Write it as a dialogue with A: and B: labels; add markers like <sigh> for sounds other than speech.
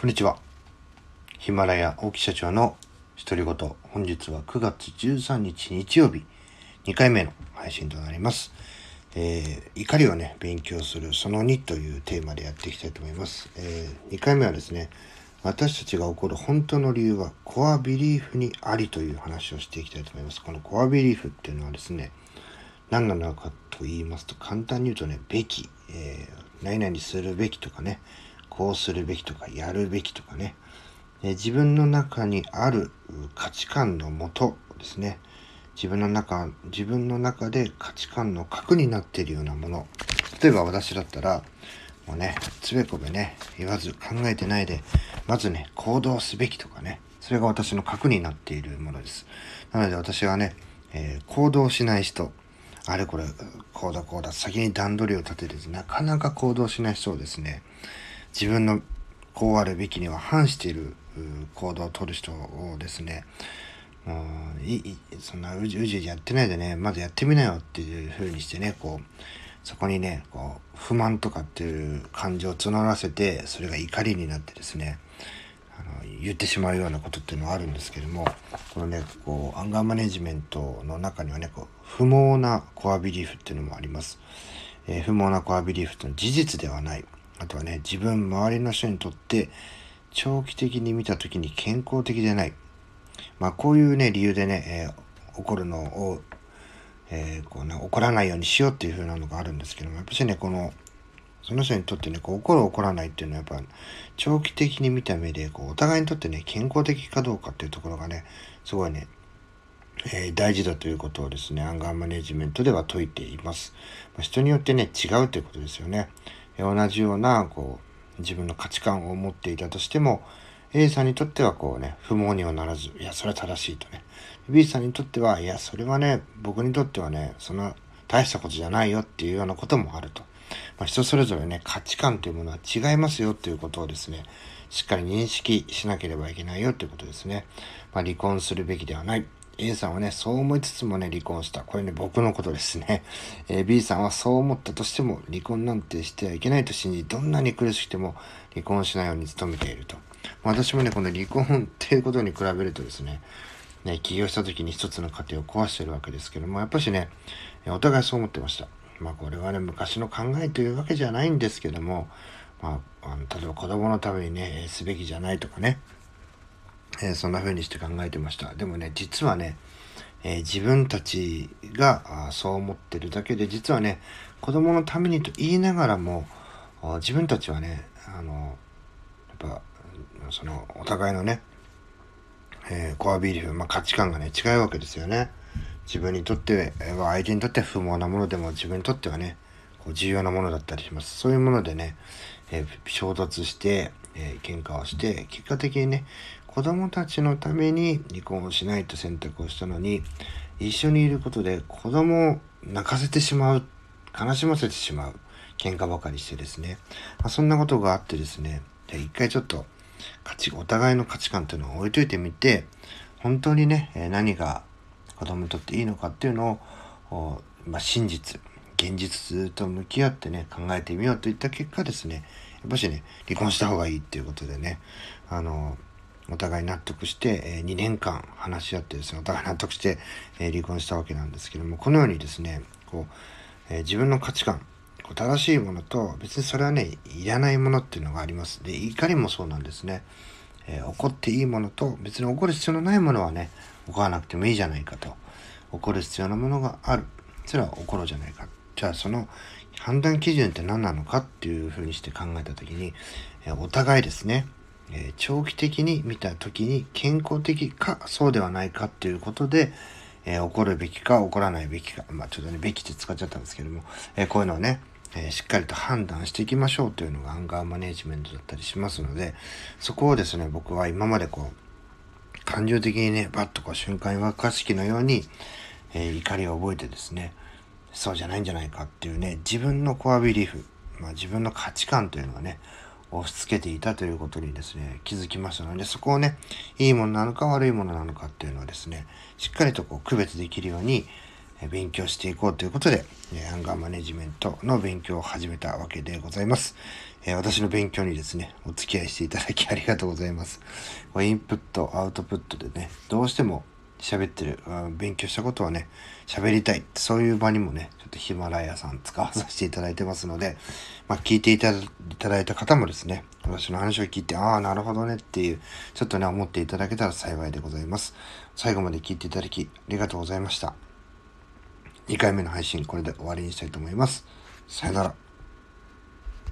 A: こんにちは。ヒマラヤ大木社長の独り言。本日は9月13日日曜日、2回目の配信となります。えー、怒りをね、勉強するその2というテーマでやっていきたいと思います。えー、2回目はですね、私たちが起こる本当の理由はコアビリーフにありという話をしていきたいと思います。このコアビリーフっていうのはですね、何なのかと言いますと、簡単に言うとね、べき、えー、何々するべきとかね、こうするべきとかやるべきとかね、え自分の中にある価値観のもとですね。自分の中自分の中で価値観の核になっているようなもの。例えば私だったらもうねつべこべね言わず考えてないでまずね行動すべきとかね。それが私の核になっているものです。なので私はね、えー、行動しない人。あれこれこうだこうだ先に段取りを立ててなかなか行動しない人をですね自分のこうあるべきには反している行動をとる人をですねもういいそんなうじうじやってないでねまずやってみなよっていう風にしてねこうそこにねこう不満とかっていう感情を募らせてそれが怒りになってですねあの言ってしまうようなことっていうのはあるんですけどもこのねこうアンガーマネジメントの中にはねこう不毛なコアビリーフっていうのもあります。えー、不毛なコアビリーフというのは事実ではないあとはね、自分、周りの人にとって、長期的に見た時に健康的でない。まあ、こういうね、理由でね、えー、起こるのを、えー、こうね、起こらないようにしようっていう風なのがあるんですけども、やっぱりね、この、その人にとってね、こう起こる起こらないっていうのはやっぱ長期的に見た目で、こうお互いにとってね、健康的かどうかっていうところがね、すごいね、えー、大事だということをですね、アンガーマネジメントでは説いています。まあ、人によってね、違うということですよね。同じようなこう自分の価値観を持っていたとしても A さんにとってはこうね不毛にはならずいやそれは正しいとね。B さんにとってはいやそれはね僕にとってはねそんな大したことじゃないよっていうようなこともあると、まあ、人それぞれね価値観というものは違いますよということをですねしっかり認識しなければいけないよということですね、まあ、離婚するべきではない。A さんはね、そう思いつつもね、離婚した。これね、僕のことですね。えー、B さんはそう思ったとしても、離婚なんてしてはいけないと信じ、どんなに苦しくても離婚しないように努めていると。私もね、この離婚っていうことに比べるとですね、ね、起業した時に一つの家庭を壊してるわけですけども、やっぱしね、お互いそう思ってました。まあこれはね、昔の考えというわけじゃないんですけども、まあ、あの例えば子供のためにね、すべきじゃないとかね、えー、そんな風にして考えてました。でもね、実はね、えー、自分たちがそう思ってるだけで、実はね、子供のためにと言いながらも、自分たちはね、あの、やっぱ、その、お互いのね、えー、コアビリフ、まあ、価値観がね、違うわけですよね。自分にとっては、相手にとっては不毛なものでも、自分にとってはね、こう重要なものだったりします。そういうものでね、えー、衝突して、えー、喧嘩をして、結果的にね、子供たちのために離婚をしないと選択をしたのに、一緒にいることで子供を泣かせてしまう、悲しませてしまう、喧嘩ばかりしてですね。まあ、そんなことがあってですね、一回ちょっと価値、お互いの価値観っていうのを置いといてみて、本当にね、何が子供にとっていいのかっていうのを、まあ、真実、現実と向き合ってね、考えてみようといった結果ですね、やっぱしね、離婚した方がいいっていうことでね、あの、お互い納得して、え2年間話し合ってですね、お互い納得して、え離婚したわけなんですけども、このようにですね、こう、え自分の価値観、こう正しいものと、別にそれはね、いらないものっていうのがあります。で、怒りもそうなんですね。え、怒っていいものと、別に怒る必要のないものはね、怒らなくてもいいじゃないかと。怒る必要なものがある。それは怒ろうじゃないか。じゃあその判断基準って何なのかっていうふうにして考えた時に、えお互いですね、え、長期的に見た時に健康的かそうではないかっていうことで、えー、起こるべきか起こらないべきか、まあちょっとね、べきって使っちゃったんですけども、えー、こういうのをね、えしっかりと判断していきましょうというのがアンガーマネジメントだったりしますので、そこをですね、僕は今までこう、感情的にね、バッとこう瞬間沸かし器のように、え怒りを覚えてですね、そうじゃないんじゃないかっていうね、自分のコアビリーフ、まあ自分の価値観というのはね、押し付けていたということにですね、気づきましたので、そこをね、いいものなのか悪いものなのかっていうのをですね、しっかりとこう区別できるように、勉強していこうということで、アンガーマネジメントの勉強を始めたわけでございます。私の勉強にですね、お付き合いしていただきありがとうございます。インプット、アウトプットでね、どうしても喋ってる、うん勉強したことはね、喋りたい。そういう場にもね、ちょっとヒマラヤさん使わ <laughs> させていただいてますので、まあ、聞いていただいた方もですね、私の話を聞いて、ああ、なるほどねっていう、ちょっとね、思っていただけたら幸いでございます。最後まで聞いていただき、ありがとうございました。2回目の配信、これで終わりにしたいと思います。さよなら。